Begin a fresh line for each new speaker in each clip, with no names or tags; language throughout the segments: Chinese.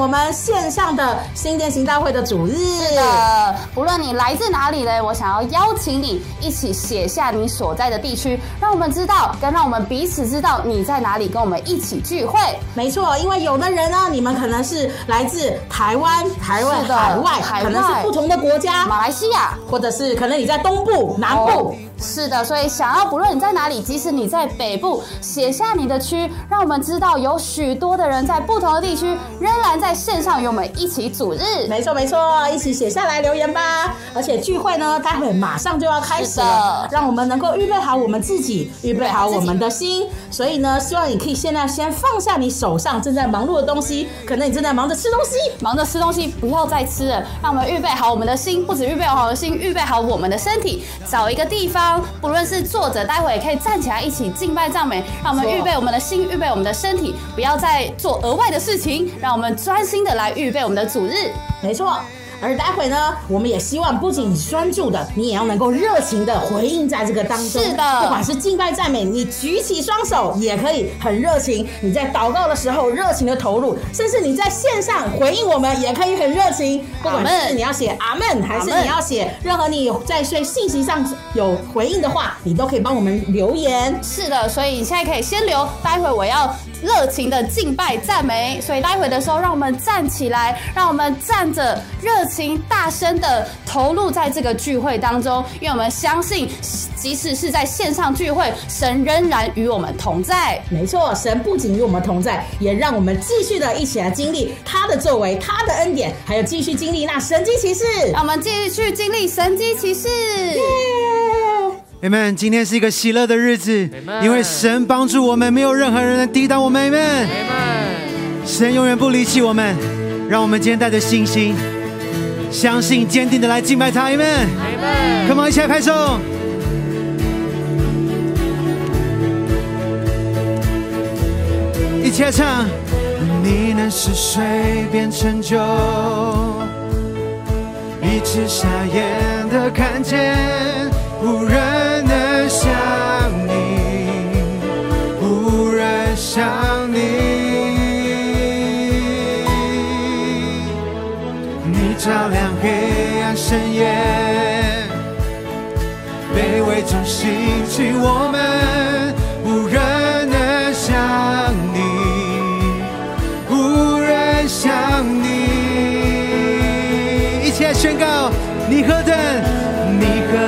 上我们线上的新店行大会的主日。
是的，不论你来自哪里嘞，我想要邀请你一起写下你所在的地区，让我们知道，跟让我们彼此知道你在哪里，跟我们一起聚会。
没错，因为有的人呢，你们可能是来自台湾、海外，
海外
可能是不同的国家，
马来西亚。
或者是可能你在东部、南部。
哦是的，所以想要不论你在哪里，即使你在北部，写下你的区，让我们知道有许多的人在不同的地区，仍然在线上与我们一起组日。
没错没错，一起写下来留言吧。而且聚会呢，待会马上就要开始了，让我们能够预备好我们自己，预备好我们的心。所以呢，希望你可以现在先放下你手上正在忙碌的东西，可能你正在忙着吃东西，
忙着吃东西，不要再吃了，让我们预备好我们的心，不止预备好我们的心，预备好我们的身体，找一个地方，不论是坐着，待会也可以站起来一起敬拜赞美，让我们预备我们的心，预备我们的身体，不要再做额外的事情，让我们专心的来预备我们的主日。
没错。而待会呢，我们也希望不仅专注的，你也要能够热情的回应在这个当中。
是的
不管是敬拜赞美，你举起双手也可以很热情；你在祷告的时候热情的投入，甚至你在线上回应我们也可以很热情。不管是你要写阿门，还是你要写任何你在对信息上有回应的话，你都可以帮我们留言。
是的，所以你现在可以先留，待会我要热情的敬拜赞美，所以待会的时候，让我们站起来，让我们站着热情大声的投入在这个聚会当中，因为我们相信，即使是在线上聚会，神仍然与我们同在。
没错，神不仅与我们同在，也让我们继续的一起来经历他的作为、他的恩典，还有继续经历那神机骑士。
让我们继续经历神迹奇事。
Amen。今天是一个喜乐的日子因为神帮助我们，没有任何人能抵挡我们。Amen。神永远不离弃我们，让我们今天带着信心、相信、坚定的来敬拜他。Amen。Come on，一起来拍手。一起来唱。你能使水变成酒，一只瞎眼的看见，无人想你。你照亮黑暗深夜，卑微中兴起我们，无人能像你，无人像你。一起来宣告：你何等，你何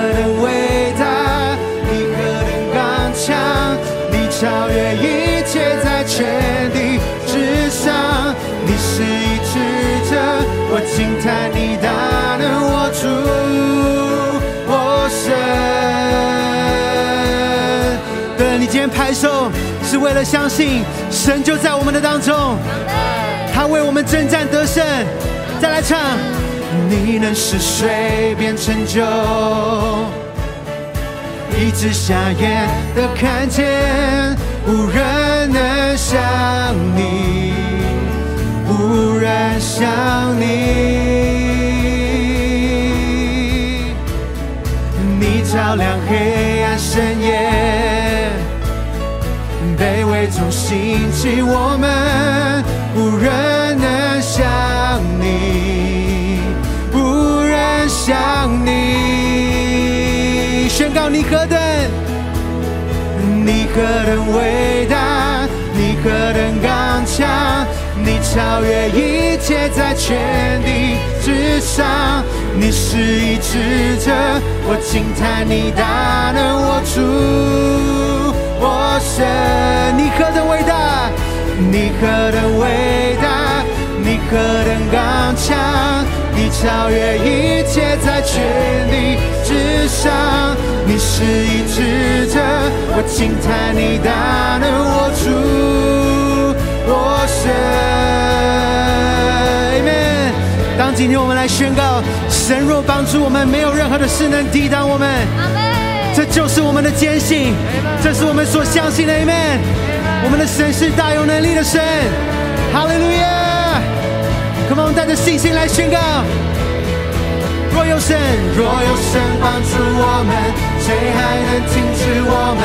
是为了相信神就在我们的当中，他为我们征战得胜。再来唱，你能使水变成酒，一直瞎眼的看见，无人能像你，无人像你。你照亮黑暗深夜，卑微中兴起我们，无人能像你，无人像你。宣告你何等，你何等伟大，你何等刚强，你超越一切，在全地之上。你是一智者，我惊叹你大能，我主，我神。你何等伟大，你何等伟大，你何等刚强，你超越一切，在全地之上。你是一智者，我惊叹你大能，我主，我神。当今天我们来宣告，神若帮助我们，没有任何的事能抵挡我们。这就是我们的坚信，这是我们所相信的，Amen。我们的神是大有能力的神，哈利路亚。Come on，带着信心来宣告。若有神，若有神帮助我们，谁还能停止我们？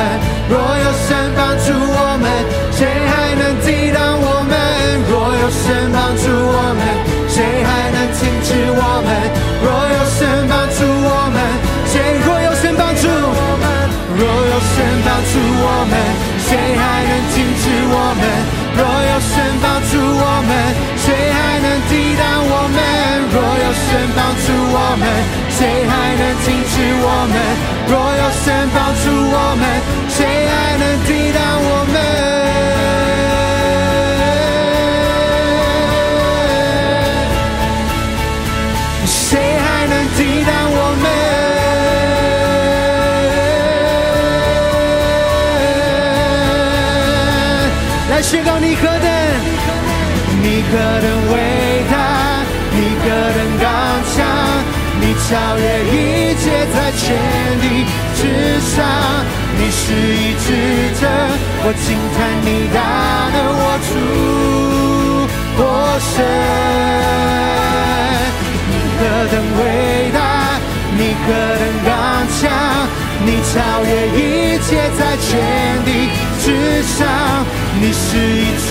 若有神帮助我们，谁还能抵挡我们？若有神帮助我们，谁还能停止我们？若有神帮助我们，谁若有。若有神帮助我们谁还能停止我们？若有神帮助我们谁还能抵挡我们？若有神帮助我们谁还能停止我们？若有神帮助我们谁还能抵挡我们？你何等伟大，你何等刚强，你超越一切，在天地之上，你是一智者，我惊叹你大能握住我神。你何等伟大，你何等刚强，超越一切，在全地之上，你是一智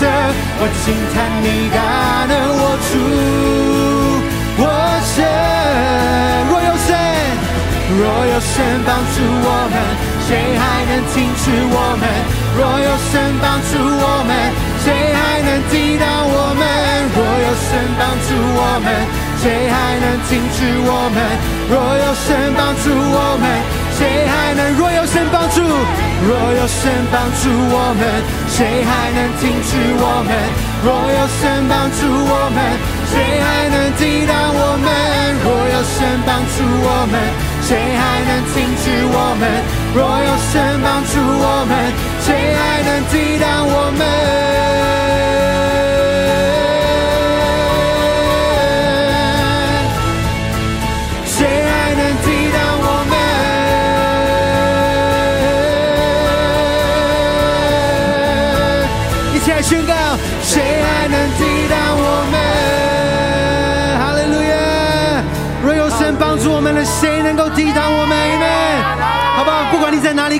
者，我惊叹你大能握住我神。若有神，若有神帮助我们，谁还能停止我们？若有神帮助我们，谁还能抵挡我们？若有神帮助我们。谁还能停止我们？若有神帮助我们，谁还能？若有神帮助，若有神帮助我们，谁还能停止我们？若有神帮助我们，谁还能抵挡我们？若有神帮助我们，谁还能停止我们？若有神帮助我们，谁还能抵挡我们？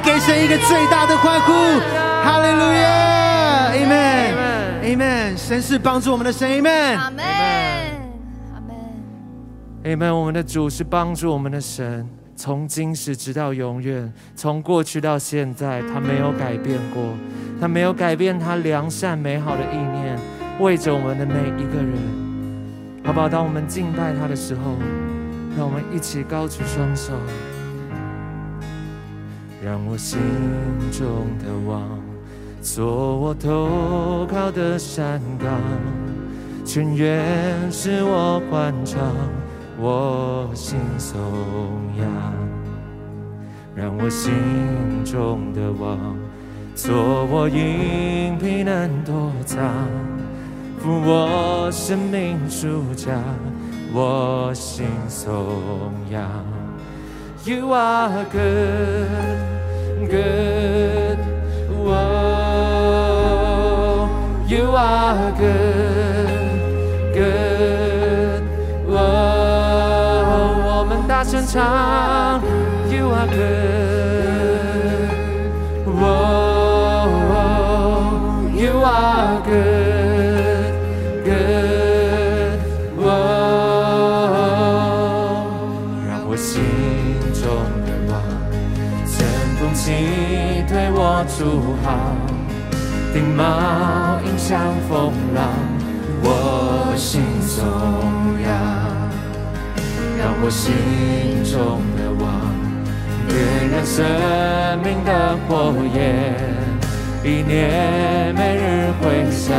给神一个最大的欢呼！哈利路亚！Amen！Amen！神是帮助我们的神，Amen！
阿门，阿门。
Amen。我们的主是帮助我们的神，从今时直到永远，从过去到现在，他没有改变过，他没有改变他良善美好的意念，为着我们的每一个人，好不好？当我们敬拜他的时候，让我们一起高举双手，让我心中的王做我投靠的山岗。全愿使我欢唱，我心颂扬，让我心中的王做我隐蔽能躲藏，扶我生命主家，我心颂扬。You are good, good. Whoa, you are good, good. Whoa, 我们大声唱，You are good. Whoa, you are good, 我主好，顶帽迎向风浪，我心颂扬，让我心中的王点燃生命的火焰，一念每日回响。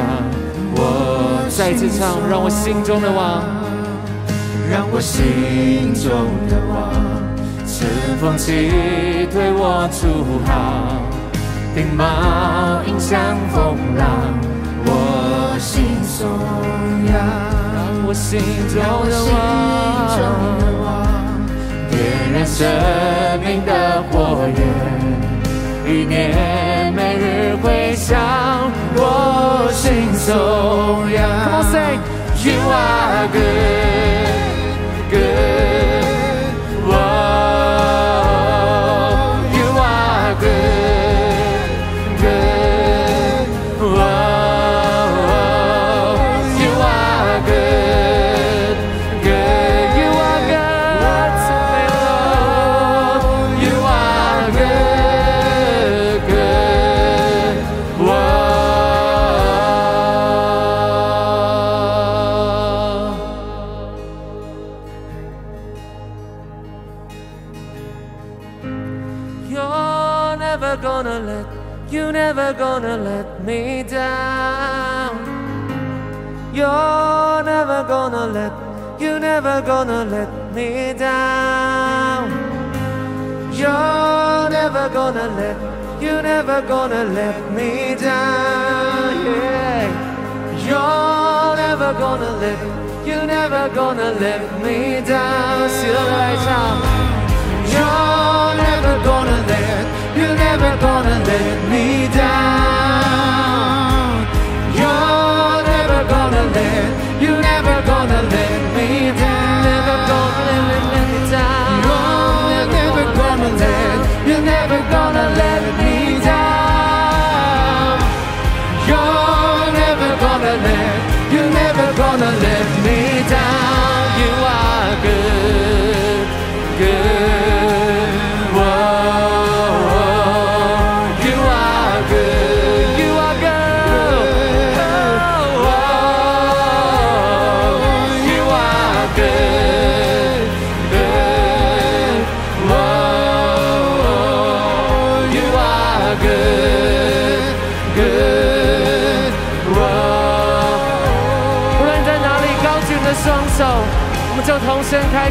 我再次唱，让我心中的王。让我心中的王乘风起，对我主好，顶帽迎向风浪，我心颂扬。让我心中的望点燃生命的火焰，一念每日回响，我心颂扬。Come on, say, You are good, good. gonna let, you never gonna let me down. You're never gonna let, you never gonna let me down. Yeah. You're never gonna let, you never gonna let me down. 喜乐的来唱。You're never gonna let, you're never gonna let me down. You're never gonna let,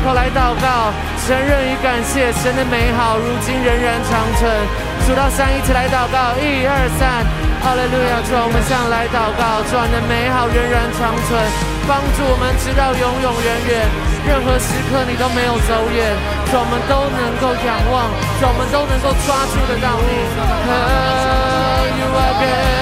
口来祷告，承认与感谢神的美好，如今仍然长存。数到三，一起来祷告，一二三，哈利路亚！主，我们向来祷告，主，你的美好仍然长存，帮助我们直到永永远远，任何时刻你都没有走远，主，我们都能够仰望，主，我们都能够抓住得到你。Oh, you are good.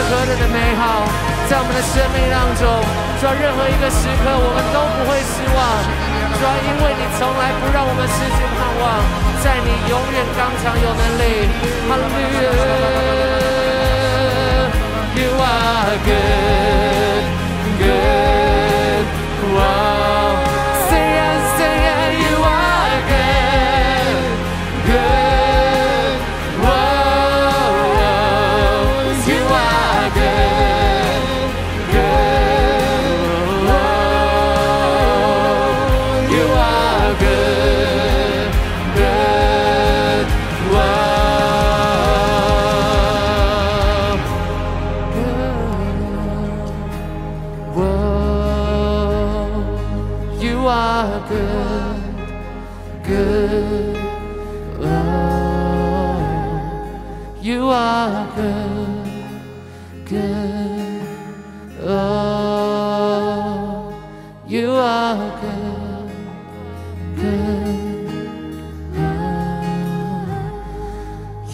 是何等的美好，在我们的生命当中，主要，任何一个时刻我们都不会失望。主要，因为你从来不让我们失去盼望，在你永远刚强有能力。Hallelujah. You are good, good. Wow.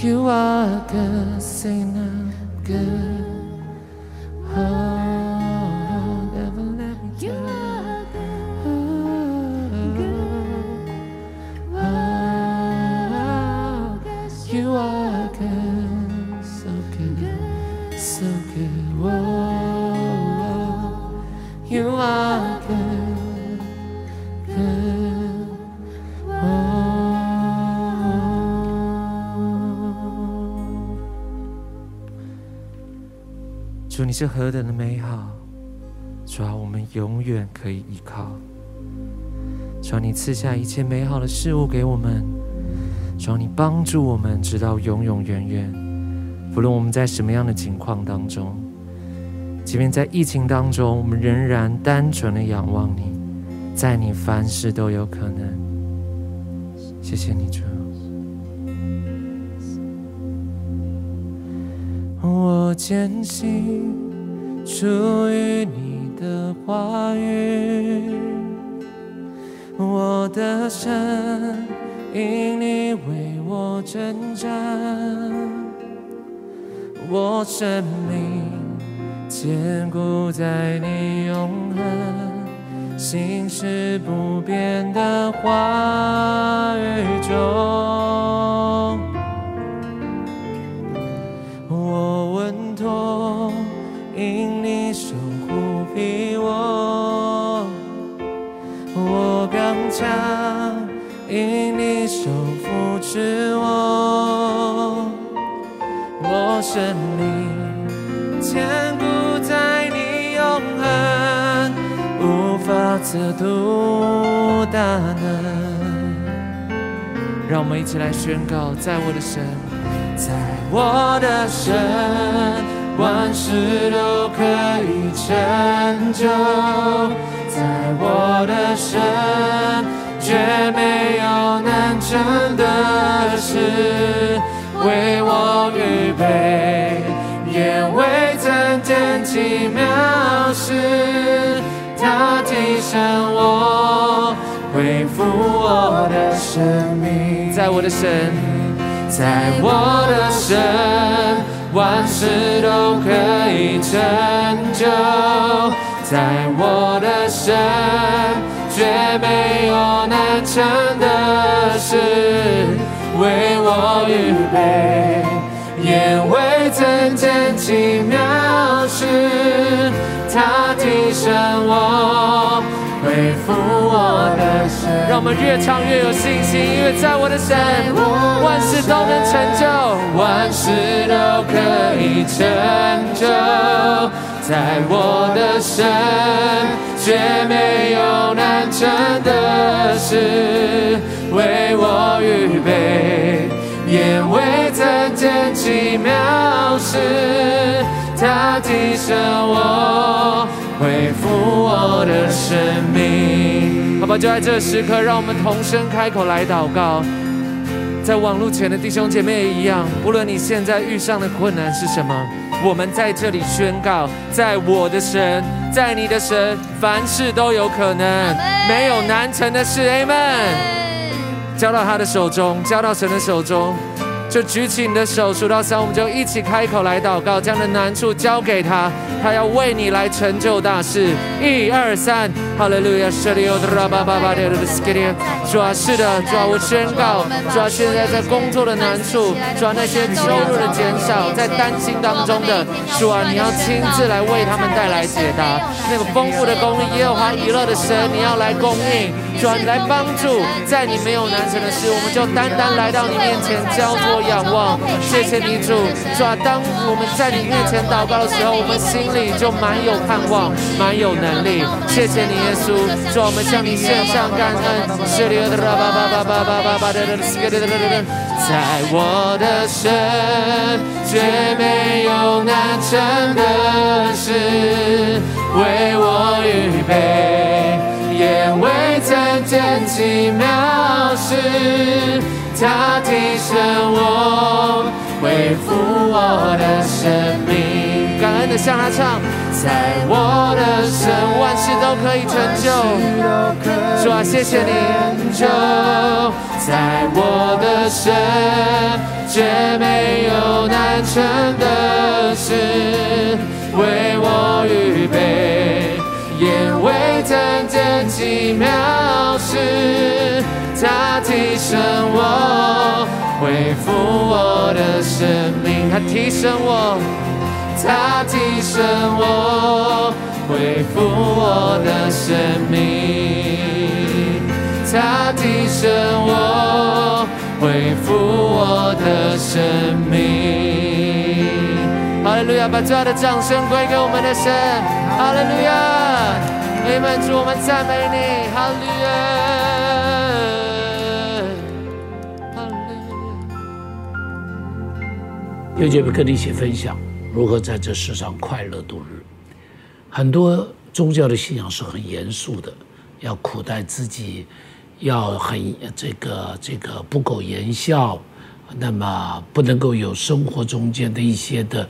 You are good, sing now, good. Oh, 是何等的美好！主啊，我们永远可以依靠。主啊，你赐下一切美好的事物给我们。主啊，你帮助我们直到永永远远。不论我们在什么样的情况当中，即便在疫情当中，我们仍然单纯的仰望你，在你凡事都有可能。谢谢你，主。我坚信属于你的话语，我的神因你为我征战，我生命坚固在你永恒心事不变的话语中。因你手扶持我；我我生命，坚固在你永恒，无法测度大能。让我们一起来宣告，在我的神，在我的神，万事都可以成就。在我的神，绝没有难成的事，为我预备，也未曾见奇妙事，他提升我，恢复我的生命。在我的神，在我的神，万事都可以成就。在我的身，却没有难成的事，为我预备，也未曾见奇妙事，他提升我，恢复我的神。让我们越唱越有信心，因为在我的神，万事都能成就，万事都可以成就。在我的神，绝没有难成的事，为我预备，也未曾见奇妙事，他提升我，恢复我的生命。好吧，就在这时刻，让我们同声开口来祷告。在网络前的弟兄姐妹也一样，不论你现在遇上的困难是什么。我们在这里宣告，在我的神，在你的神，凡事都有可能，没有难成的事。Amen。交到他的手中，交到神的手中。就举起你的手，数到三，我们就一起开口来祷告，将的难处交给他，他要为你来成就大事。一二三，哈利路亚！是的，主啊，是的，主，我宣告，主啊，现在在工作的难处，主啊，那些收入的减少，在担心当中的，主啊，你要亲自来为他们带来解答。那个丰富的供应，耶和华娱乐的神，你要来供应，主，来帮助，在你没有难成的事，我们就单单来到你面前交托。仰望，谢谢你主，主啊！当我们在你面前祷告的时候，我们心里就满有盼望，满有能力。谢谢你，耶稣，主！我们向你献上感恩。在我的身，绝没有难成的事，奇妙事。他提升我，恢复我的生命。感恩的向他唱，在我的神，万事都可以成就。主啊，谢谢你。就在我的神，绝没有难成的事，为我预备，未曾见奇妙事。他提升我，恢复我的生命。他提升我，他提升我，恢复我的生命。他提升我，恢复我的生命。哈利路亚！把最后的掌声归给我们的神。哈利路亚！阿门！主，我们赞美你。哈利路亚！
又姐妹跟你一起分享如何在这世上快乐度日。很多宗教的信仰是很严肃的，要苦待自己，要很这个这个不苟言笑，那么不能够有生活中间的一些的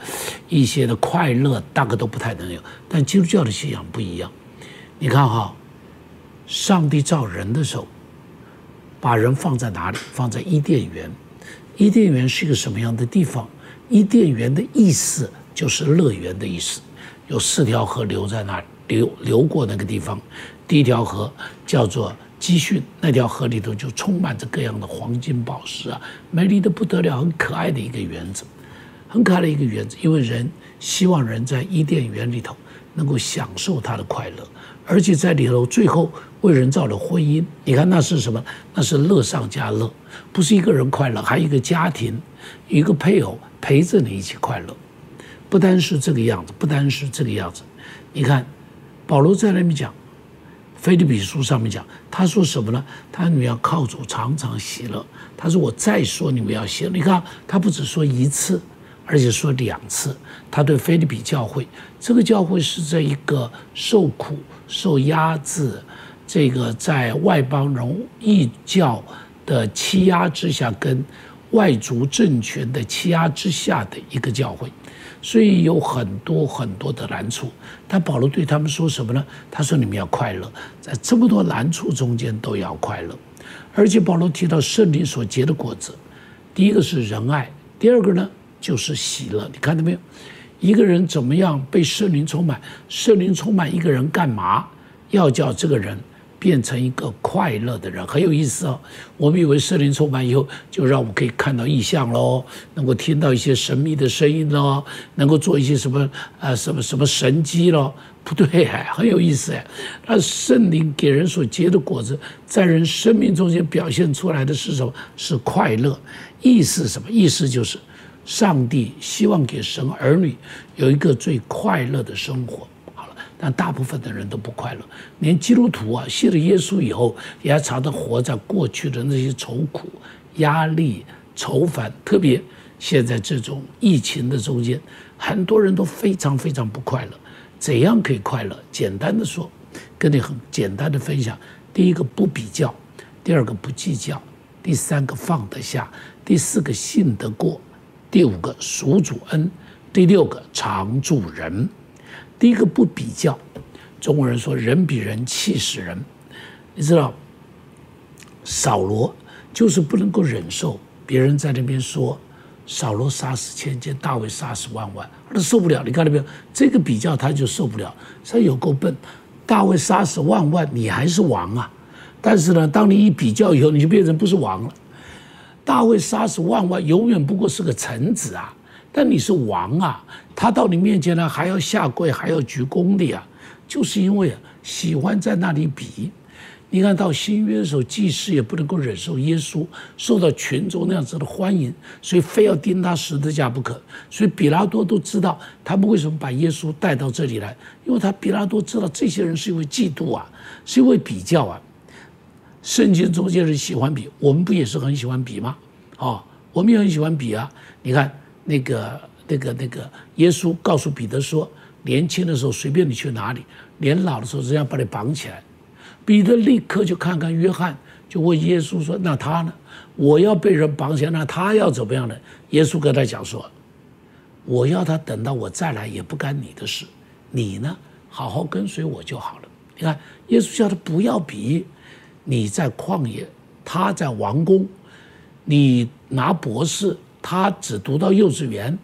一些的快乐，大概都不太能有。但基督教的信仰不一样，你看哈，上帝造人的时候，把人放在哪里？放在伊甸园。伊甸园是一个什么样的地方？伊甸园的意思就是乐园的意思，有四条河流在那流流过那个地方。第一条河叫做基训，那条河里头就充满着各样的黄金宝石啊，美丽的不得了，很可爱的一个园子，很可爱的一个园子。因为人希望人在伊甸园里头能够享受他的快乐，而且在里头最后为人造了婚姻。你看那是什么？那是乐上加乐，不是一个人快乐，还有一个家庭，一个配偶陪着你一起快乐。不单是这个样子，不单是这个样子。你看，保罗在那边讲，《菲利比书》上面讲，他说什么呢？他说你们要靠主常常喜乐。他说我再说你们要喜乐。你看，他不只说一次，而且说两次。他对菲利比教会，这个教会是在一个受苦、受压制，这个在外邦人异教的欺压之下，跟外族政权的欺压之下的一个教会。所以有很多很多的难处，但保罗对他们说什么呢？他说：“你们要快乐，在这么多难处中间都要快乐。”而且保罗提到圣灵所结的果子，第一个是仁爱，第二个呢就是喜乐。你看到没有？一个人怎么样被圣灵充满？圣灵充满一个人干嘛？要叫这个人。变成一个快乐的人很有意思哦。我们以为圣灵充满以后，就让我们可以看到异象喽，能够听到一些神秘的声音喽，能够做一些什么呃什么什么神迹喽？不对，很有意思哎。那圣灵给人所结的果子，在人生命中间表现出来的是什么？是快乐。意思什么？意思就是上帝希望给神儿女有一个最快乐的生活。好了但大部分的人都不快乐，连基督徒啊，信了耶稣以后，也要常常活在过去的那些愁苦、压力、愁烦。特别现在这种疫情的中间，很多人都非常非常不快乐。怎样可以快乐？简单的说，跟你很简单的分享：第一个不比较，第二个不计较，第三个放得下，第四个信得过，第五个属主恩，第六个常助人。第一个不比较，中国人说人比人气死人，你知道，扫罗就是不能够忍受别人在那边说扫罗杀死千千，大卫杀死万万，他受不了。你看到没有？这个比较他就受不了，他有够笨。大卫杀死万万，你还是王啊！但是呢，当你一比较以后，你就变成不是王了。大卫杀死万万，永远不过是个臣子啊。但你是王啊，他到你面前呢，还要下跪，还要鞠躬的呀，就是因为喜欢在那里比。你看到新约的时候，祭司也不能够忍受耶稣受到群众那样子的欢迎，所以非要钉他十字架不可。所以比拉多都知道他们为什么把耶稣带到这里来，因为他比拉多知道这些人是因为嫉妒啊，是因为比较啊。圣经中间人喜欢比，我们不也是很喜欢比吗？哦，我们也很喜欢比啊。你看。那个、那个、那个，耶稣告诉彼得说：“年轻的时候随便你去哪里，年老的时候人家把你绑起来。”彼得立刻就看看约翰，就问耶稣说：“那他呢？我要被人绑起来，那他要怎么样呢？”耶稣跟他讲说：“我要他等到我再来，也不干你的事。你呢，好好跟随我就好了。”你看，耶稣叫他不要比，你在旷野，他在王宫，你拿博士。他只读到幼稚园，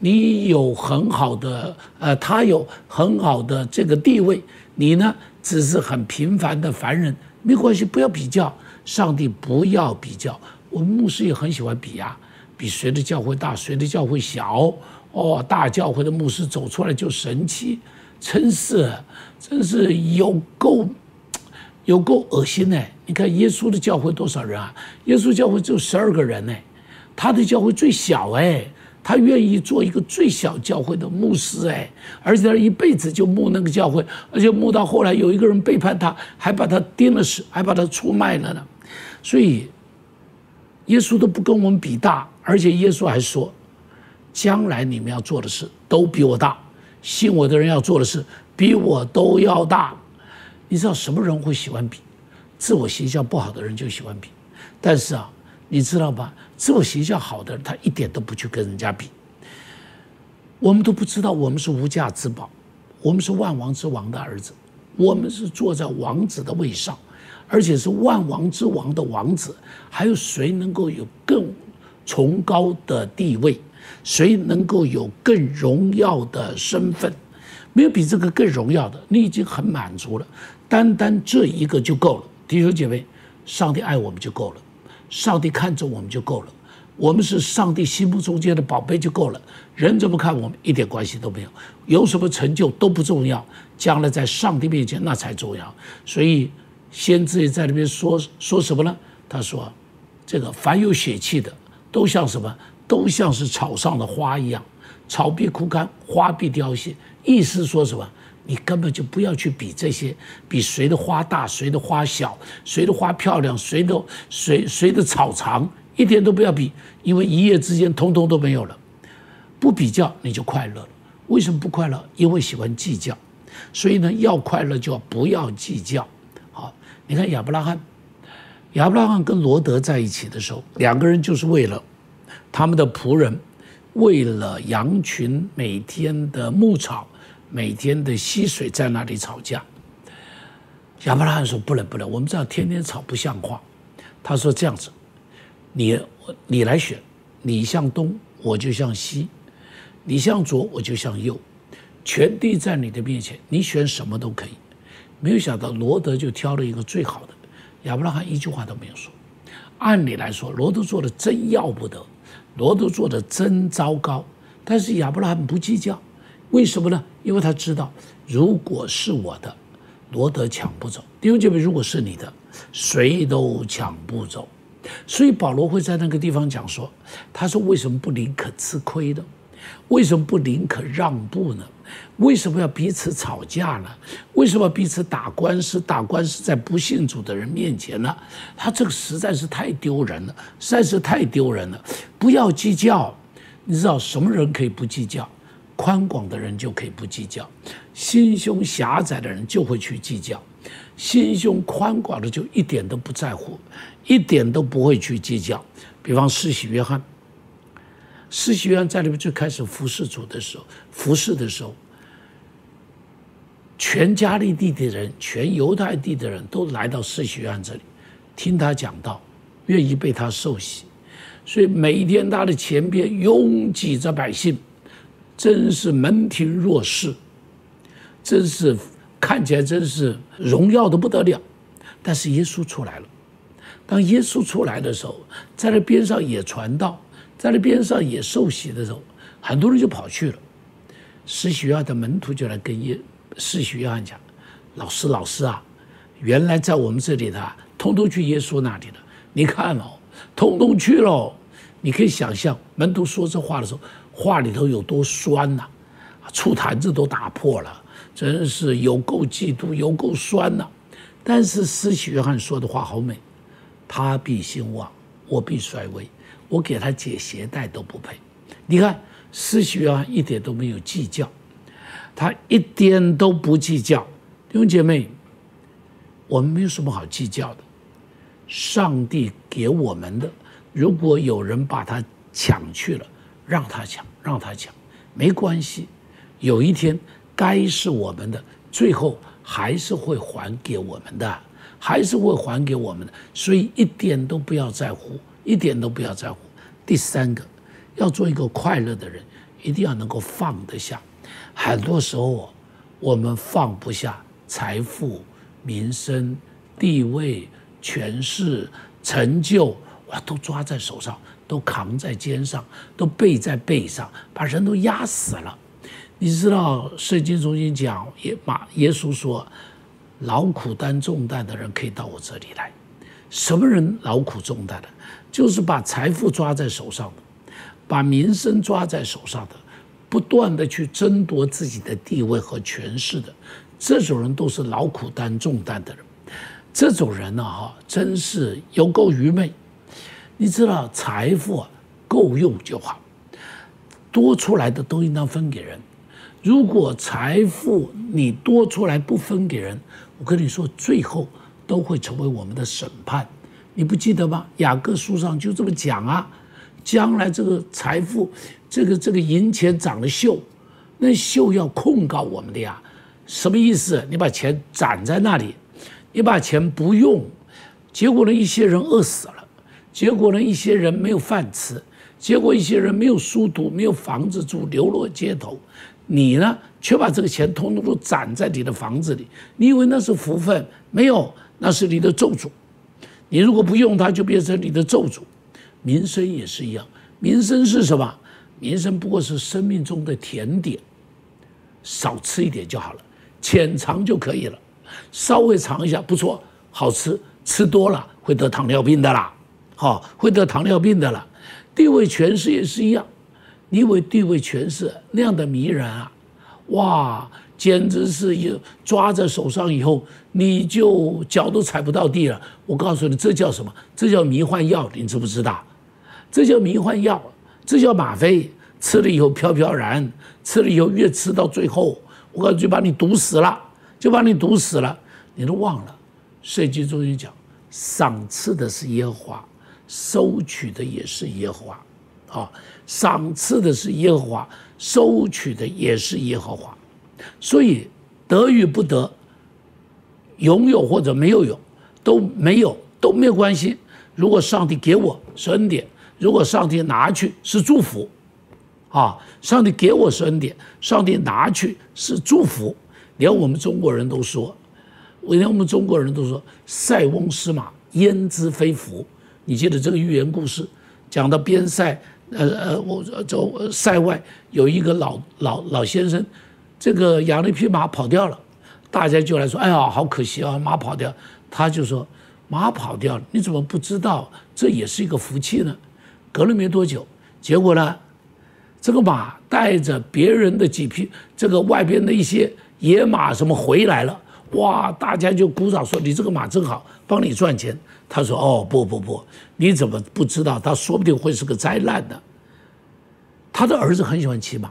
你有很好的呃，他有很好的这个地位，你呢只是很平凡的凡人，没关系，不要比较，上帝不要比较。我们牧师也很喜欢比呀，比谁的教会大，谁的教会小。哦，大教会的牧师走出来就神奇，真是，真是有够，有够恶心呢。你看耶稣的教会多少人啊？耶稣教会只有十二个人呢。他的教会最小哎，他愿意做一个最小教会的牧师哎，而且他一辈子就牧那个教会，而且牧到后来有一个人背叛他，还把他钉了死，还把他出卖了呢。所以，耶稣都不跟我们比大，而且耶稣还说，将来你们要做的事都比我大，信我的人要做的事比我都要大。你知道什么人会喜欢比？自我形象不好的人就喜欢比，但是啊。你知道吧？自我形象好的人，他一点都不去跟人家比。我们都不知道，我们是无价之宝，我们是万王之王的儿子，我们是坐在王子的位上，而且是万王之王的王子。还有谁能够有更崇高的地位？谁能够有更荣耀的身份？没有比这个更荣耀的，你已经很满足了。单单这一个就够了，弟兄姐妹，上帝爱我们就够了。上帝看中我们就够了，我们是上帝心目中间的宝贝就够了。人怎么看我们一点关系都没有，有什么成就都不重要，将来在上帝面前那才重要。所以先知也在那边说说什么呢？他说：“这个凡有血气的，都像什么？都像是草上的花一样，草必枯干，花必凋谢。”意思说什么？你根本就不要去比这些，比谁的花大，谁的花小，谁的花漂亮，谁的谁谁的草长，一点都不要比，因为一夜之间通通都没有了。不比较你就快乐了。为什么不快乐？因为喜欢计较。所以呢，要快乐就要不要计较。好，你看亚伯拉罕，亚伯拉罕跟罗德在一起的时候，两个人就是为了他们的仆人，为了羊群每天的牧草。每天的溪水在那里吵架。亚伯拉罕说：“不能不能，我们这样天天吵不像话。”他说：“这样子，你你来选，你向东，我就向西；你向左，我就向右。全地在你的面前，你选什么都可以。”没有想到罗德就挑了一个最好的。亚伯拉罕一句话都没有说。按理来说，罗德做的真要不得，罗德做的真糟糕。但是亚伯拉罕不计较。为什么呢？因为他知道，如果是我的，罗德抢不走；弟兄姐妹，如果是你的，谁都抢不走。所以保罗会在那个地方讲说：“他说为什么不宁可吃亏呢？为什么不宁可让步呢？为什么要彼此吵架呢？为什么彼此打官司？打官司在不信主的人面前呢？他这个实在是太丢人了，实在是太丢人了。不要计较，你知道什么人可以不计较？”宽广的人就可以不计较，心胸狭窄的人就会去计较，心胸宽广的就一点都不在乎，一点都不会去计较。比方施洗约翰，施洗约翰在里面最开始服侍主的时候，服侍的时候，全加利地的人，全犹太地的人都来到施洗约翰这里，听他讲道，愿意被他受洗，所以每一天他的前边拥挤着百姓。真是门庭若市，真是看起来真是荣耀的不得了。但是耶稣出来了，当耶稣出来的时候，在那边上也传道，在那边上也受洗的时候，很多人就跑去了。施洗约翰的门徒就来跟耶施洗约翰讲：“老师，老师啊，原来在我们这里的，通通去耶稣那里了。你看哦，通通去了。你可以想象，门徒说这话的时候。”话里头有多酸呐，醋坛子都打破了，真是有够嫉妒，有够酸呐。但是施洗约翰说的话好美，他必兴旺，我必衰微，我给他解鞋带都不配。你看施洗约翰一点都没有计较，他一点都不计较。弟兄姐妹，我们没有什么好计较的。上帝给我们的，如果有人把它抢去了。让他抢，让他抢，没关系。有一天，该是我们的，最后还是会还给我们的，还是会还给我们的。所以一点都不要在乎，一点都不要在乎。第三个，要做一个快乐的人，一定要能够放得下。很多时候，我们放不下财富、民生、地位、权势、成就，哇，都抓在手上。都扛在肩上，都背在背上，把人都压死了。你知道圣经中间讲，耶马耶稣说，劳苦担重担的人可以到我这里来。什么人劳苦重担的？就是把财富抓在手上的，把民生抓在手上的，不断的去争夺自己的地位和权势的，这种人都是劳苦担重担的人。这种人呢，哈，真是有够愚昧。你知道财富啊，够用就好，多出来的都应当分给人。如果财富你多出来不分给人，我跟你说，最后都会成为我们的审判。你不记得吗？雅各书上就这么讲啊。将来这个财富，这个这个银钱长了锈，那锈要控告我们的呀。什么意思？你把钱攒在那里，你把钱不用，结果呢，一些人饿死了。结果呢，一些人没有饭吃，结果一些人没有书读，没有房子住，流落街头。你呢，却把这个钱通通都攒在你的房子里，你以为那是福分？没有，那是你的咒诅。你如果不用它，就变成你的咒诅。民生也是一样。民生是什么？民生不过是生命中的甜点，少吃一点就好了，浅尝就可以了。稍微尝一下不错，好吃，吃多了会得糖尿病的啦，好，会得糖尿病的了。地位权势也是一样，你以为地位权势那样的迷人啊？哇，简直是有抓在手上以后，你就脚都踩不到地了。我告诉你，这叫什么？这叫迷幻药，你知不知道？这叫迷幻药，这叫吗啡。吃了以后飘飘然，吃了以后越吃到最后，我告诉你就把你毒死了，就把你毒死了。你都忘了，圣经中间讲，赏赐的是耶和华，收取的也是耶和华。啊，赏赐的是耶和华，收取的也是耶和华。所以得与不得，拥有或者没有有，都没有都没有关系。如果上帝给我是恩典，如果上帝拿去是祝福。啊，上帝给我是恩典，上帝拿去是祝福。连我们中国人都说，连我们中国人都说“塞翁失马，焉知非福”。你记得这个寓言故事，讲到边塞，呃呃，我走塞外有一个老老老先生，这个养了一匹马跑掉了，大家就来说：“哎呀，好可惜啊，马跑掉。”他就说：“马跑掉了，你怎么不知道这也是一个福气呢？”隔了没多久，结果呢？这个马带着别人的几匹，这个外边的一些野马什么回来了，哇！大家就鼓掌说：“你这个马真好，帮你赚钱。”他说：“哦，不不不，你怎么不知道？他说不定会是个灾难呢。”他的儿子很喜欢骑马，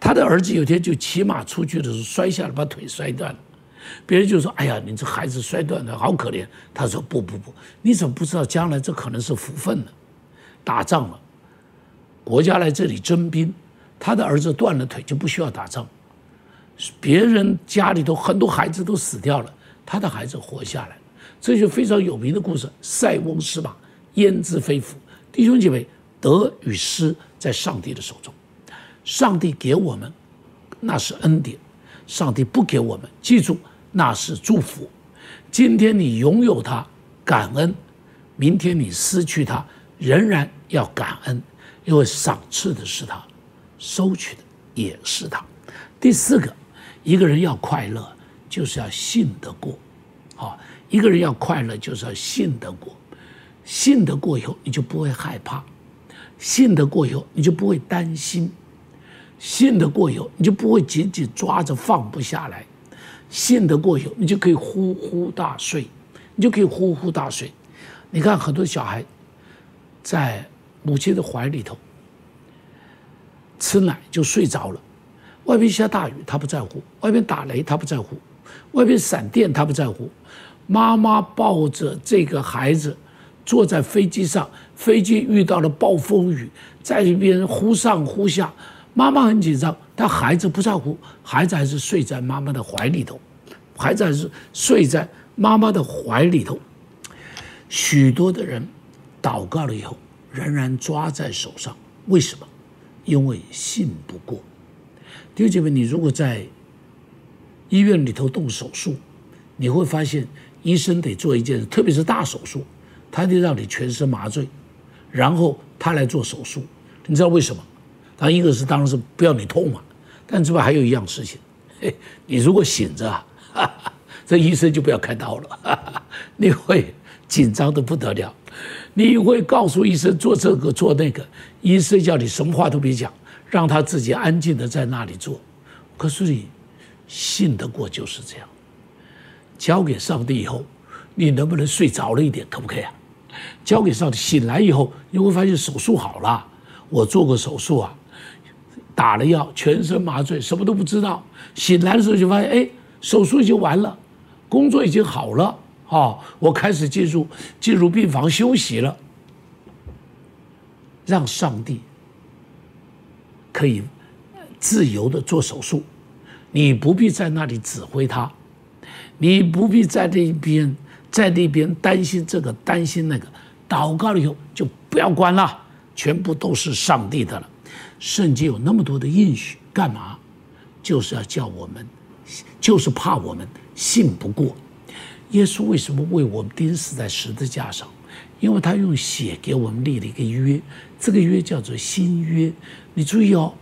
他的儿子有天就骑马出去的时候摔下来，把腿摔断了。别人就说：“哎呀，你这孩子摔断了，好可怜。”他说：“不不不，你怎么不知道将来这可能是福分呢？打仗了。”国家来这里征兵，他的儿子断了腿就不需要打仗。别人家里头很多孩子都死掉了，他的孩子活下来，这就非常有名的故事。塞翁失马，焉知非福？弟兄姐妹，得与失在上帝的手中。上帝给我们，那是恩典；上帝不给我们，记住那是祝福。今天你拥有它，感恩；明天你失去它，仍然要感恩。因为赏赐的是他，收取的也是他。第四个，一个人要快乐，就是要信得过。啊，一个人要快乐，就是要信得过。信得过以后，你就不会害怕；信得过以后，你就不会担心；信得过以后，你就不会紧紧抓着放不下来；信得过以后，你就可以呼呼大睡，你就可以呼呼大睡。你看很多小孩，在。母亲的怀里头，吃奶就睡着了。外边下大雨，他不在乎；外边打雷，他不在乎；外边闪电，他不在乎。妈妈抱着这个孩子，坐在飞机上，飞机遇到了暴风雨，在一边忽上忽下，妈妈很紧张，但孩子不在乎，孩子还是睡在妈妈的怀里头，孩子还是睡在妈妈的怀里头。许多的人祷告了以后。仍然抓在手上，为什么？因为信不过。弟兄姐妹，你如果在医院里头动手术，你会发现医生得做一件，特别是大手术，他得让你全身麻醉，然后他来做手术。你知道为什么？他一个是当然是不要你痛嘛，但之外还有一样事情，你如果醒着，啊哈哈这医生就不要开刀了，哈 哈你会紧张的不得了。你会告诉医生做这个做那个，医生叫你什么话都别讲，让他自己安静的在那里做。可是你信得过就是这样，交给上帝以后，你能不能睡着了一点？可不可以啊？交给上帝，醒来以后你会发现手术好了。我做过手术啊，打了药，全身麻醉，什么都不知道。醒来的时候就发现，哎，手术已经完了，工作已经好了。好，我开始进入进入病房休息了。让上帝可以自由的做手术，你不必在那里指挥他，你不必在那边在那边担心这个担心那个。祷告了以后就不要管了，全部都是上帝的了。圣经有那么多的应许，干嘛？就是要叫我们，就是怕我们信不过。耶稣为什么为我们钉死在十字架上？因为他用血给我们立了一个约，这个约叫做新约。你注意哦，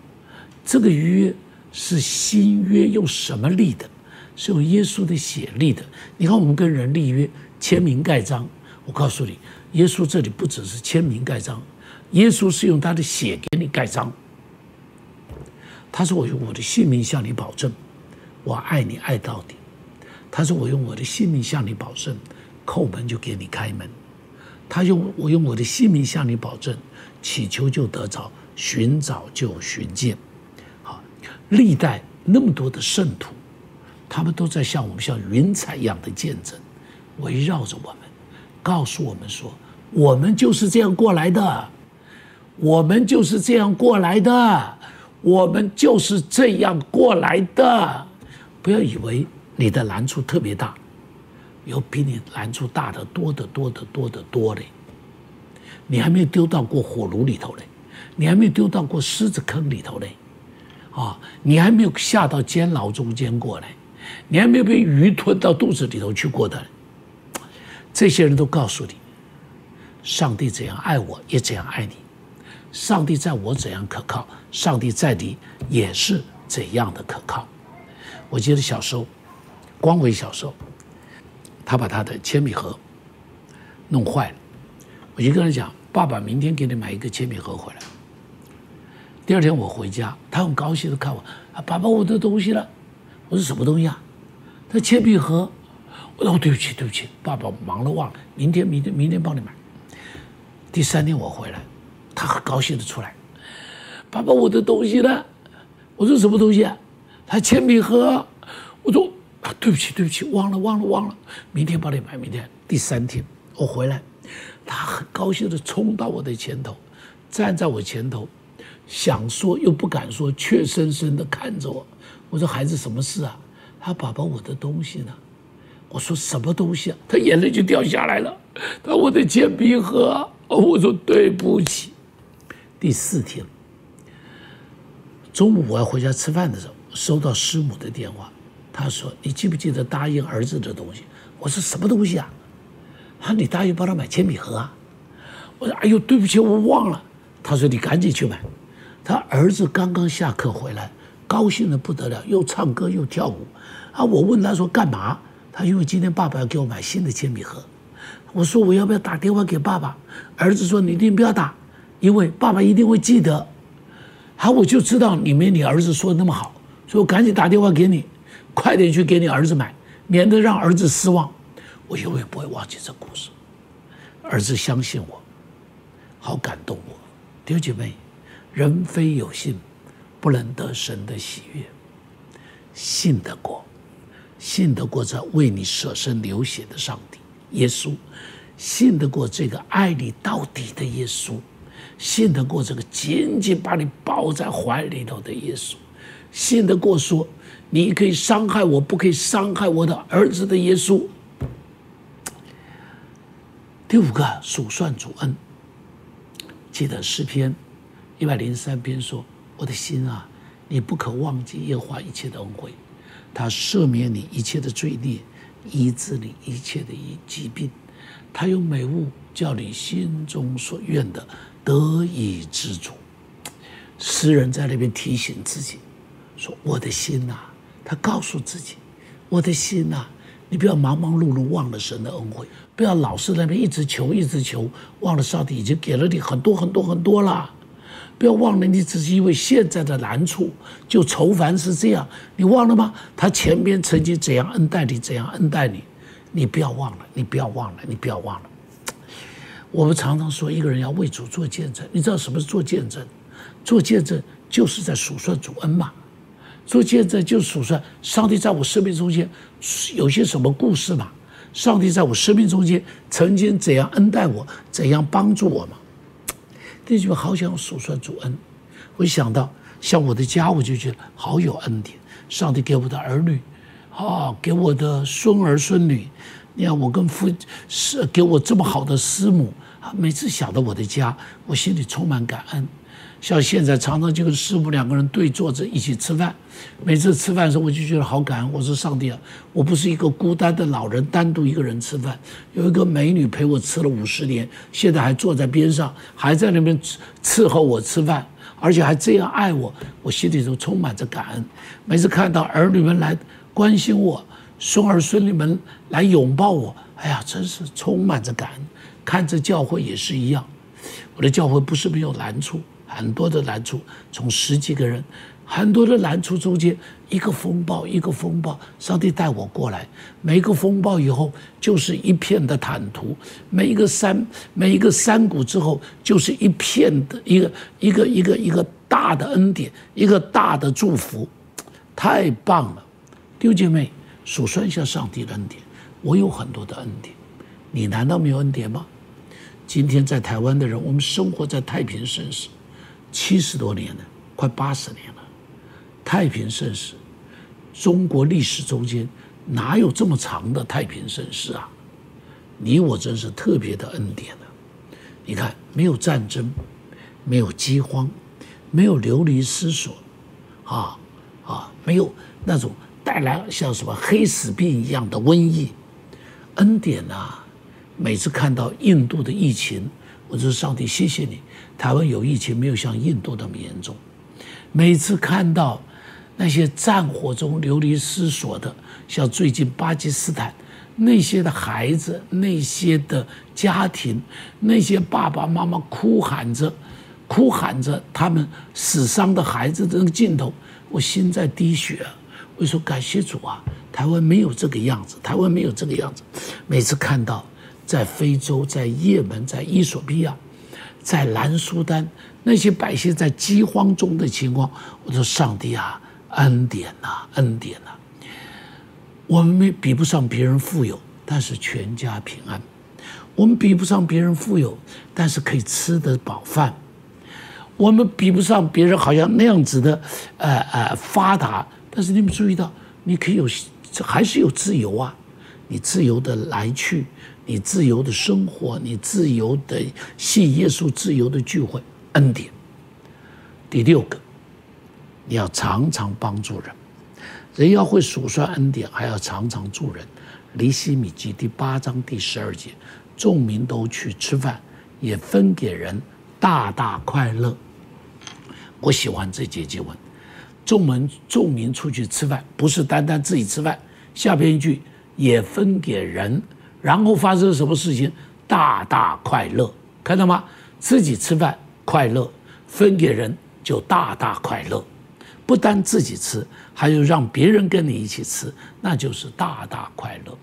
这个约是新约，用什么立的？是用耶稣的血立的。你看，我们跟人立约，签名盖章。我告诉你，耶稣这里不只是签名盖章，耶稣是用他的血给你盖章。他说：“我用我的性命向你保证，我爱你爱到底。”他说：“我用我的性命向你保证，叩门就给你开门。”他用我用我的性命向你保证，祈求就得着，寻找就寻见。好，历代那么多的圣徒。他们都在像我们像云彩一样的见证，围绕着我们，告诉我们说：我们就是这样过来的，我们就是这样过来的，我们就是这样过来的。不要以为你的难处特别大，有比你难处大的多得多得多得多嘞。你还没有丢到过火炉里头嘞，你还没有丢到过狮子坑里头嘞，啊，你还没有下到监牢中间过来。你还没有被鱼吞到肚子里头去过的，这些人都告诉你，上帝怎样爱我，也怎样爱你；上帝在我怎样可靠，上帝在你也是怎样的可靠。我记得小时候，光伟小时候，他把他的铅笔盒弄坏了，我就跟他讲：“爸爸明天给你买一个铅笔盒回来。”第二天我回家，他很高兴的看我：“啊，爸爸，我的东西了。”我说什么东西啊？他铅笔盒。我说对不起，对不起，爸爸忙了忘了，明天明天明天帮你买。第三天我回来，他很高兴的出来，爸爸我的东西呢？我说什么东西啊？他铅笔盒。我说对不起对不起，忘了忘了忘了，明天帮你买，明天。第三天我回来，他很高兴的冲到我的前头，站在我前头，想说又不敢说，怯生生的看着我。我说孩子什么事啊？他爸爸我的东西呢？我说什么东西啊？他眼泪就掉下来了。他我的铅笔盒。我说对不起。第四天中午我要回家吃饭的时候，收到师母的电话，他说你记不记得答应儿子的东西？我说什么东西啊？他说你答应帮他买铅笔盒啊？我说哎呦对不起我忘了。他说你赶紧去买。他儿子刚刚下课回来。高兴的不得了，又唱歌又跳舞，啊！我问他说干嘛？他因为今天爸爸要给我买新的铅笔盒。我说我要不要打电话给爸爸？儿子说你一定不要打，因为爸爸一定会记得。好，我就知道你没你儿子说的那么好，所以我赶紧打电话给你，快点去给你儿子买，免得让儿子失望。我永远不会忘记这故事。儿子相信我，好感动我。弟兄姐妹，人非有信。不能得神的喜悦，信得过，信得过这为你舍身流血的上帝耶稣，信得过这个爱你到底的耶稣，信得过这个紧紧把你抱在怀里头的耶稣，信得过说你可以伤害我，不可以伤害我的儿子的耶稣。第五个数算主恩，记得诗篇一百零三篇说。我的心啊，你不可忘记耶和华一切的恩惠，他赦免你一切的罪孽，医治你一切的疾疾病，他用美物叫你心中所愿的得以知足。诗人在那边提醒自己说：“我的心呐，他告诉自己，我的心呐，你不要忙忙碌碌忘了神的恩惠，不要老是那边一直求一直求，忘了上帝已经给了你很多很多很多了。”不要忘了，你只是因为现在的难处就愁烦是这样，你忘了吗？他前边曾经怎样恩待你，怎样恩待你，你不要忘了，你不要忘了，你不要忘了。我们常常说，一个人要为主做见证，你知道什么是做见证？做见证就是在数算主恩嘛。做见证就是数算上帝在我生命中间有些什么故事嘛。上帝在我生命中间曾经怎样恩待我，怎样帮助我嘛。这句话好想数算主恩，我一想到像我的家，我就觉得好有恩典。上帝给我的儿女，啊，给我的孙儿孙女，你看我跟父是给我这么好的师母。每次想到我的家，我心里充满感恩。像现在常常就跟师傅两个人对坐着一起吃饭，每次吃饭的时候我就觉得好感恩。我说上帝啊，我不是一个孤单的老人，单独一个人吃饭，有一个美女陪我吃了五十年，现在还坐在边上，还在那边伺候我吃饭，而且还这样爱我，我心里头充满着感恩。每次看到儿女们来关心我，孙儿孙女们来拥抱我，哎呀，真是充满着感恩。看着教会也是一样，我的教会不是没有难处。很多的难处，从十几个人，很多的难处中间，一个风暴一个风暴，上帝带我过来。每一个风暴以后，就是一片的坦途；每一个山，每一个山谷之后，就是一片的一个一个一个一个大的恩典，一个大的祝福，太棒了！弟兄姐妹，数算一下上帝的恩典，我有很多的恩典，你难道没有恩典吗？今天在台湾的人，我们生活在太平盛世。七十多年了，快八十年了，太平盛世，中国历史中间哪有这么长的太平盛世啊？你我真是特别的恩典了。你看，没有战争，没有饥荒，没有流离失所，啊啊，没有那种带来像什么黑死病一样的瘟疫，恩典啊！每次看到印度的疫情。我说上帝，谢谢你，台湾有疫情没有像印度那么严重。每次看到那些战火中流离失所的，像最近巴基斯坦那些的孩子、那些的家庭、那些爸爸妈妈哭喊着、哭喊着他们死伤的孩子的镜头，我心在滴血。我说感谢主啊，台湾没有这个样子，台湾没有这个样子。每次看到。在非洲，在也门，在伊索比亚，在南苏丹，那些百姓在饥荒中的情况，我说上帝啊，恩典呐，恩典呐！我们没比不上别人富有，但是全家平安；我们比不上别人富有，但是可以吃得饱饭；我们比不上别人好像那样子的，呃呃发达，但是你们注意到，你可以有，还是有自由啊，你自由的来去。你自由的生活，你自由的信耶稣，自由的聚会，恩典。第六个，你要常常帮助人，人要会数算恩典，还要常常助人。离西米记第八章第十二节，众民都去吃饭，也分给人，大大快乐。我喜欢这节经文，众门众民出去吃饭，不是单单自己吃饭。下边一句，也分给人。然后发生什么事情？大大快乐，看到吗？自己吃饭快乐，分给人就大大快乐。不单自己吃，还有让别人跟你一起吃，那就是大大快乐。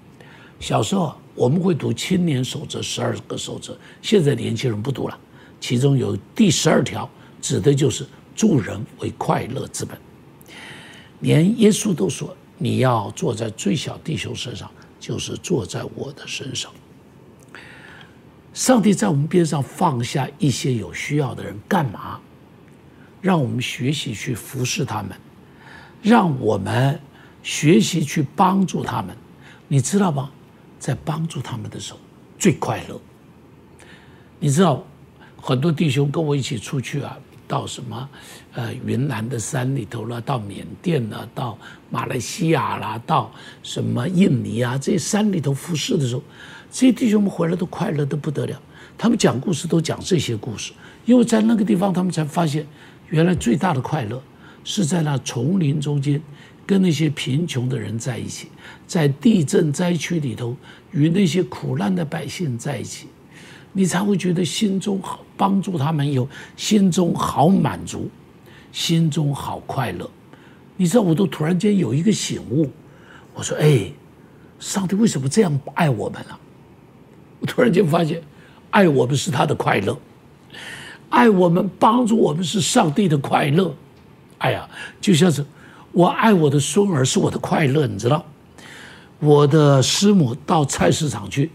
小时候我们会读青年守则十二个守则，现在年轻人不读了。其中有第十二条，指的就是助人为快乐之本。连耶稣都说：“你要坐在最小弟兄身上。”就是坐在我的身上，上帝在我们边上放下一些有需要的人，干嘛？让我们学习去服侍他们，让我们学习去帮助他们。你知道吗？在帮助他们的时候最快乐。你知道，很多弟兄跟我一起出去啊。到什么，呃，云南的山里头了，到缅甸了，到马来西亚啦，到什么印尼啊，这些山里头服侍的时候，这些弟兄们回来都快乐的不得了。他们讲故事都讲这些故事，因为在那个地方，他们才发现，原来最大的快乐是在那丛林中间，跟那些贫穷的人在一起，在地震灾区里头与那些苦难的百姓在一起。你才会觉得心中好，帮助他们有心中好满足，心中好快乐。你知道，我都突然间有一个醒悟，我说：“哎，上帝为什么这样爱我们啊？”我突然间发现，爱我们是他的快乐，爱我们帮助我们是上帝的快乐。哎呀，就像是我爱我的孙儿是我的快乐，你知道，我的师母到菜市场去。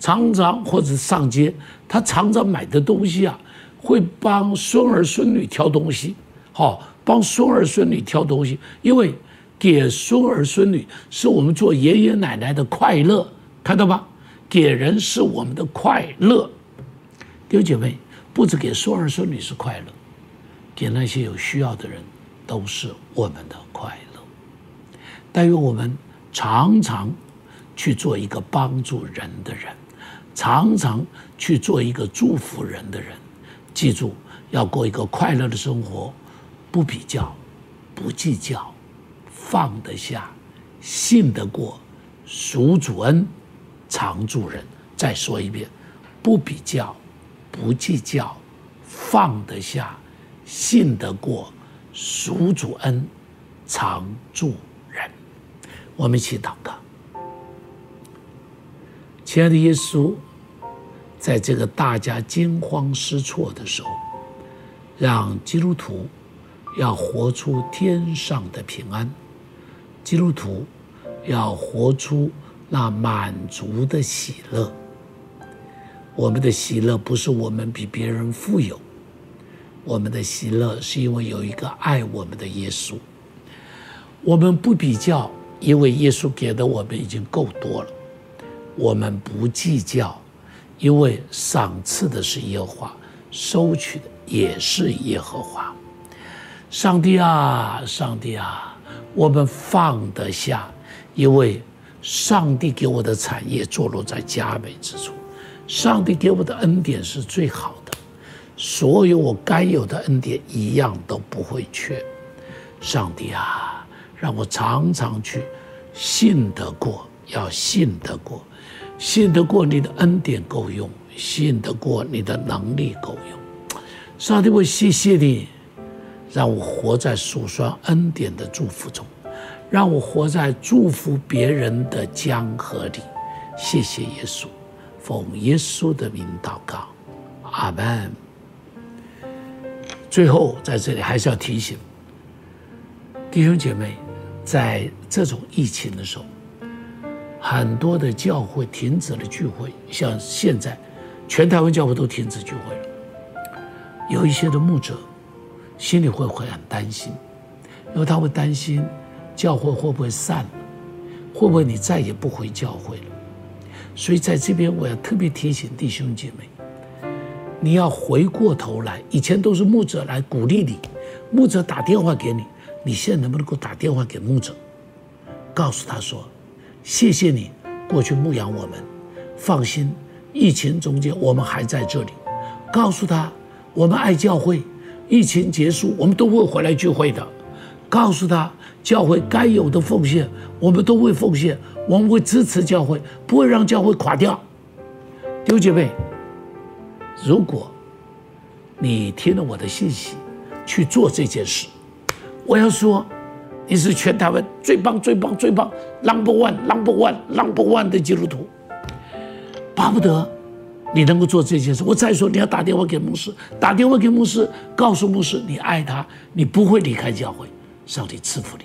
常常或者上街，她常常买的东西啊，会帮孙儿孙女挑东西，好帮孙儿孙女挑东西，因为给孙儿孙女是我们做爷爷奶奶的快乐，看到吧？给人是我们的快乐，弟兄姐妹，不止给孙儿孙女是快乐，给那些有需要的人，都是我们的快乐。但愿我们常常去做一个帮助人的人，常常去做一个祝福人的人。记住，要过一个快乐的生活，不比较，不计较，放得下，信得过，属主恩，常助人。再说一遍，不比较，不计较，放得下，信得过，属主恩，常助人。我们一起祷告，亲爱的耶稣。在这个大家惊慌失措的时候，让基督徒要活出天上的平安，基督徒要活出那满足的喜乐。我们的喜乐不是我们比别人富有，我们的喜乐是因为有一个爱我们的耶稣。我们不比较，因为耶稣给的我们已经够多了。我们不计较。因为赏赐的是耶和华，收取的也是耶和华。上帝啊，上帝啊，我们放得下，因为上帝给我的产业坐落在佳美之处，上帝给我的恩典是最好的，所有我该有的恩典一样都不会缺。上帝啊，让我常常去信得过，要信得过。信得过你的恩典够用，信得过你的能力够用。上帝，我谢谢你，让我活在数算恩典的祝福中，让我活在祝福别人的江河里。谢谢耶稣，奉耶稣的名祷告，阿门。最后，在这里还是要提醒弟兄姐妹，在这种疫情的时候。很多的教会停止了聚会，像现在，全台湾教会都停止聚会了。有一些的牧者心里会会很担心，因为他会担心教会会不会散，会不会你再也不回教会了。所以在这边我要特别提醒弟兄姐妹，你要回过头来，以前都是牧者来鼓励你，牧者打电话给你，你现在能不能够打电话给牧者，告诉他说。谢谢你过去牧养我们，放心，疫情中间我们还在这里。告诉他，我们爱教会，疫情结束我们都会回来聚会的。告诉他，教会该有的奉献我们都会奉献，我们会支持教会，不会让教会垮掉。弟兄姐妹，如果你听了我的信息去做这件事，我要说。你是全台湾最棒、最棒、最棒，Number One，Number One，Number One 的基督徒，巴不得你能够做这件事。我再说，你要打电话给牧师，打电话给牧师，告诉牧师你爱他，你不会离开教会，上帝赐福你。